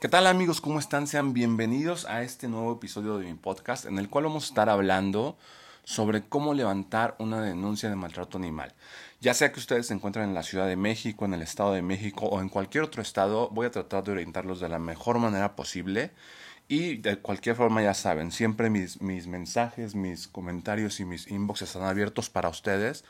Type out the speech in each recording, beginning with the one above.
¿Qué tal amigos? ¿Cómo están? Sean bienvenidos a este nuevo episodio de mi podcast en el cual vamos a estar hablando sobre cómo levantar una denuncia de maltrato animal. Ya sea que ustedes se encuentren en la Ciudad de México, en el Estado de México o en cualquier otro estado, voy a tratar de orientarlos de la mejor manera posible. Y de cualquier forma ya saben, siempre mis, mis mensajes, mis comentarios y mis inbox están abiertos para ustedes,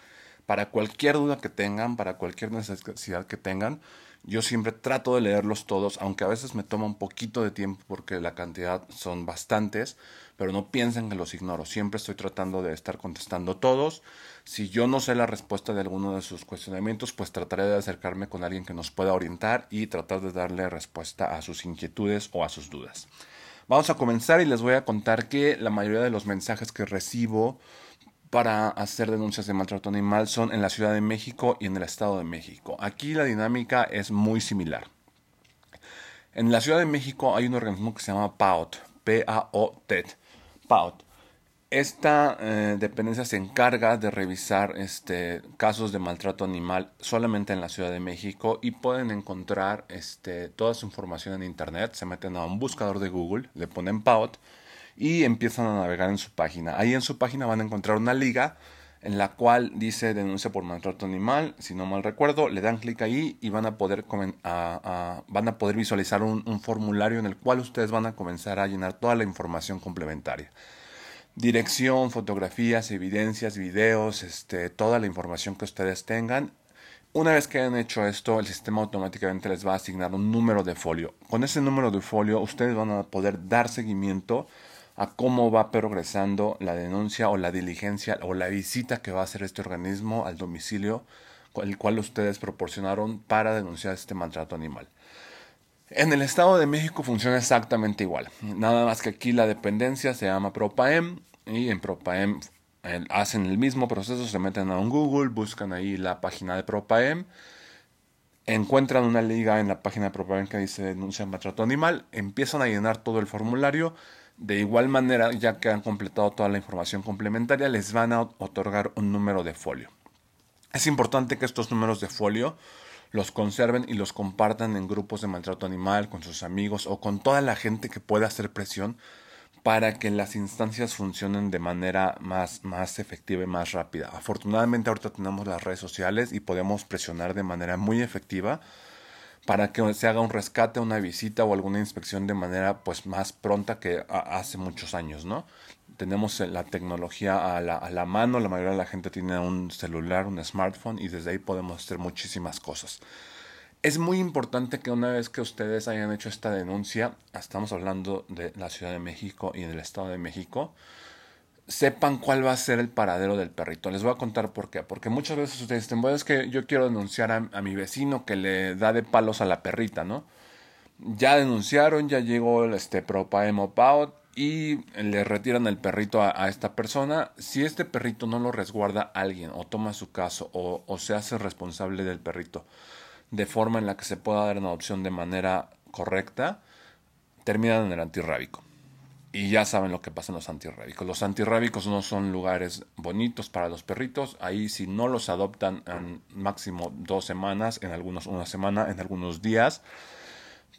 para cualquier duda que tengan, para cualquier necesidad que tengan yo siempre trato de leerlos todos, aunque a veces me toma un poquito de tiempo porque la cantidad son bastantes, pero no piensen que los ignoro. Siempre estoy tratando de estar contestando todos. Si yo no sé la respuesta de alguno de sus cuestionamientos, pues trataré de acercarme con alguien que nos pueda orientar y tratar de darle respuesta a sus inquietudes o a sus dudas. Vamos a comenzar y les voy a contar que la mayoría de los mensajes que recibo para hacer denuncias de maltrato animal son en la Ciudad de México y en el Estado de México. Aquí la dinámica es muy similar. En la Ciudad de México hay un organismo que se llama PAOT, P-A-O-T, PAOT. Esta eh, dependencia se encarga de revisar este, casos de maltrato animal solamente en la Ciudad de México y pueden encontrar este, toda su información en Internet. Se meten a un buscador de Google, le ponen PAOT y empiezan a navegar en su página. Ahí en su página van a encontrar una liga en la cual dice denuncia por maltrato animal, si no mal recuerdo, le dan clic ahí y van a poder, van a poder visualizar un, formulario en el cual ustedes van a comenzar a llenar toda la información complementaria. Dirección, fotografías, evidencias, videos, este, toda la información que ustedes tengan. Una vez que hayan hecho esto, el sistema automáticamente les va a asignar un número de folio. Con ese número de folio, ustedes van a poder dar seguimiento a cómo va progresando la denuncia o la diligencia o la visita que va a hacer este organismo al domicilio el cual ustedes proporcionaron para denunciar este maltrato animal. En el Estado de México funciona exactamente igual, nada más que aquí la dependencia se llama PROPAEM y en PROPAEM hacen el mismo proceso, se meten a un Google, buscan ahí la página de PROPAEM, encuentran una liga en la página de PROPAEM que dice denuncia maltrato animal, empiezan a llenar todo el formulario, de igual manera, ya que han completado toda la información complementaria, les van a otorgar un número de folio. Es importante que estos números de folio los conserven y los compartan en grupos de maltrato animal, con sus amigos o con toda la gente que pueda hacer presión para que las instancias funcionen de manera más, más efectiva y más rápida. Afortunadamente ahorita tenemos las redes sociales y podemos presionar de manera muy efectiva para que se haga un rescate, una visita o alguna inspección de manera pues más pronta que hace muchos años, ¿no? Tenemos la tecnología a la, a la mano, la mayoría de la gente tiene un celular, un smartphone y desde ahí podemos hacer muchísimas cosas. Es muy importante que una vez que ustedes hayan hecho esta denuncia, estamos hablando de la Ciudad de México y del Estado de México, sepan cuál va a ser el paradero del perrito. Les voy a contar por qué. Porque muchas veces ustedes dicen, bueno, es que yo quiero denunciar a, mi vecino que le da de palos a la perrita, ¿no? Ya denunciaron, ya llegó este Propaemo Pout y le retiran el perrito a, esta persona. Si este perrito no lo resguarda alguien o toma su caso o, o se hace responsable del perrito de forma en la que se pueda dar una adopción de manera correcta, terminan en el antirrábico. Y ya saben lo que pasa en los antirrábicos. Los antirrábicos no son lugares bonitos para los perritos. Ahí si no los adoptan en máximo dos semanas, en algunos una semana, en algunos días,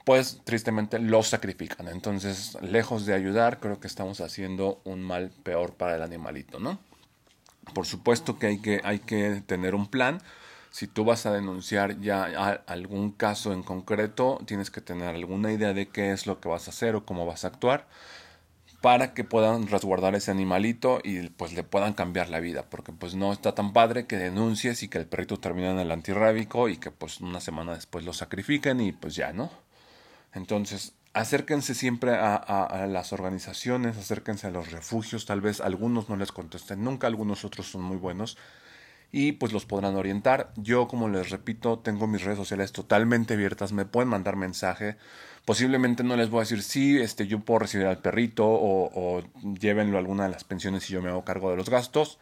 pues tristemente los sacrifican. Entonces, lejos de ayudar, creo que estamos haciendo un mal peor para el animalito, ¿no? Por supuesto que hay que, hay que tener un plan. Si tú vas a denunciar ya algún caso en concreto, tienes que tener alguna idea de qué es lo que vas a hacer o cómo vas a actuar para que puedan resguardar ese animalito y pues le puedan cambiar la vida, porque pues no está tan padre que denuncies y que el perrito termine en el antirrábico y que pues una semana después lo sacrifiquen y pues ya, ¿no? Entonces, acérquense siempre a, a, las organizaciones, acérquense a los refugios, tal vez algunos no les contesten nunca, algunos otros son muy buenos y pues los podrán orientar. Yo, como les repito, tengo mis redes sociales totalmente abiertas, me pueden mandar mensaje. Posiblemente no les voy a decir, sí, este, yo puedo recibir al perrito o, o llévenlo a alguna de las pensiones y yo me hago cargo de los gastos.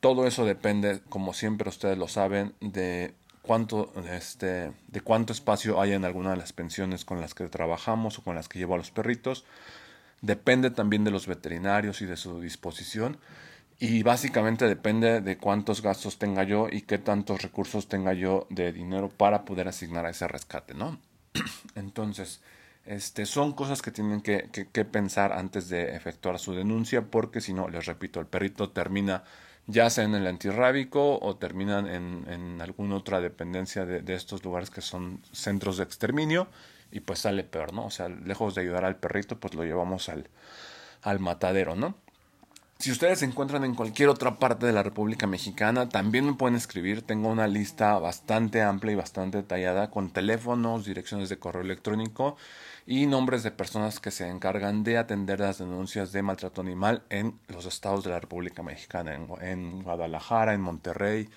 Todo eso depende, como siempre ustedes lo saben, de cuánto, este, de cuánto espacio hay en alguna de las pensiones con las que trabajamos o con las que llevo a los perritos. Depende también de los veterinarios y de su disposición. Y básicamente depende de cuántos gastos tenga yo y qué tantos recursos tenga yo de dinero para poder asignar a ese rescate, ¿no? Entonces, Este, son cosas que tienen que, que, pensar antes de efectuar su denuncia, porque si no, les repito, el perrito termina ya sea en el antirrábico o terminan en, en alguna otra dependencia de, de, estos lugares que son centros de exterminio y pues sale peor, ¿no? O sea, lejos de ayudar al perrito, pues lo llevamos al, al matadero, ¿no? Si ustedes se encuentran en cualquier otra parte de la República Mexicana, también me pueden escribir. Tengo una lista bastante amplia y bastante detallada con teléfonos, direcciones de correo electrónico y nombres de personas que se encargan de atender las denuncias de maltrato animal en los estados de la República Mexicana, en, Guadalajara, en Monterrey,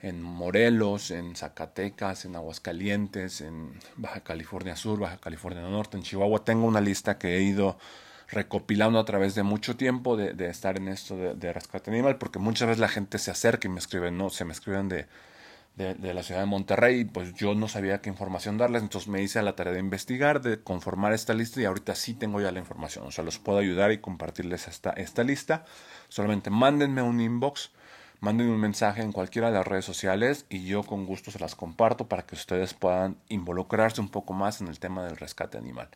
en Morelos, en Zacatecas, en Aguascalientes, en Baja California Sur, Baja California Norte, en Chihuahua. Tengo una lista que he ido recopilando a través de mucho tiempo de, estar en esto de, de, rescate animal, porque muchas veces la gente se acerca y me escriben, no, se me escriben de, de, la ciudad de Monterrey, y pues yo no sabía qué información darles, entonces me hice a la tarea de investigar, de conformar esta lista y ahorita sí tengo ya la información, o sea, los puedo ayudar y compartirles esta, esta lista, solamente mándenme un inbox, mándenme un mensaje en cualquiera de las redes sociales y yo con gusto se las comparto para que ustedes puedan involucrarse un poco más en el tema del rescate animal.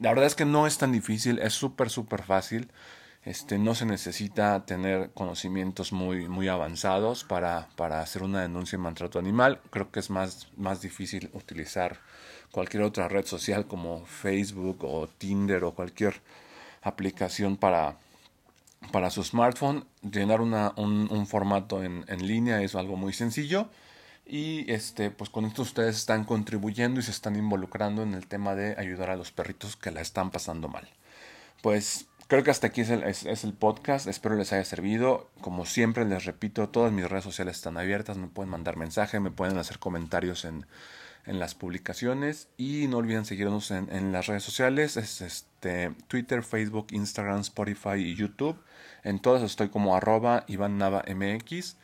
La verdad es que no es tan difícil, es súper, súper fácil. Este, no se necesita tener conocimientos muy, muy avanzados para, para hacer una denuncia de maltrato animal. Creo que es más, más difícil utilizar cualquier otra red social como Facebook o Tinder o cualquier aplicación para, para su smartphone. Llenar una, un, un formato en, en línea es algo muy sencillo y este, pues con esto ustedes están contribuyendo y se están involucrando en el tema de ayudar a los perritos que la están pasando mal. Pues creo que hasta aquí es el, podcast, espero les haya servido. Como siempre les repito, todas mis redes sociales están abiertas, me pueden mandar mensaje, me pueden hacer comentarios en, en las publicaciones y no olviden seguirnos en, en, las redes sociales, es este Twitter, Facebook, Instagram, Spotify y YouTube. En todas estoy como arroba Iván Nava MX.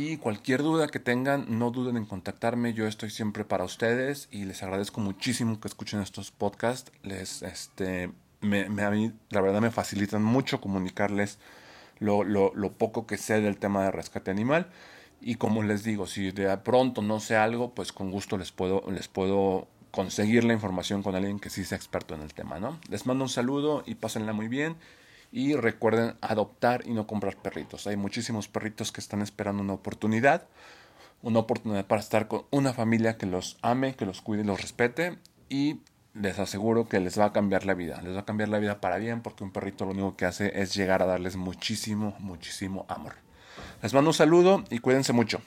Y cualquier duda que tengan, no duden en contactarme. Yo estoy siempre para ustedes y les agradezco muchísimo que escuchen estos podcasts. Les, este, me, a mí, la verdad, me facilitan mucho comunicarles lo, lo, lo, poco que sé del tema de rescate animal. Y como les digo, si de pronto no sé algo, pues con gusto les puedo, les puedo conseguir la información con alguien que sí sea experto en el tema, ¿no? Les mando un saludo y pásenla muy bien. Y recuerden adoptar y no comprar perritos. Hay muchísimos perritos que están esperando una oportunidad. Una oportunidad para estar con una familia que los ame, que los cuide y los respete. Y les aseguro que les va a cambiar la vida. Les va a cambiar la vida para bien porque un perrito lo único que hace es llegar a darles muchísimo, muchísimo amor. Les mando un saludo y cuídense mucho.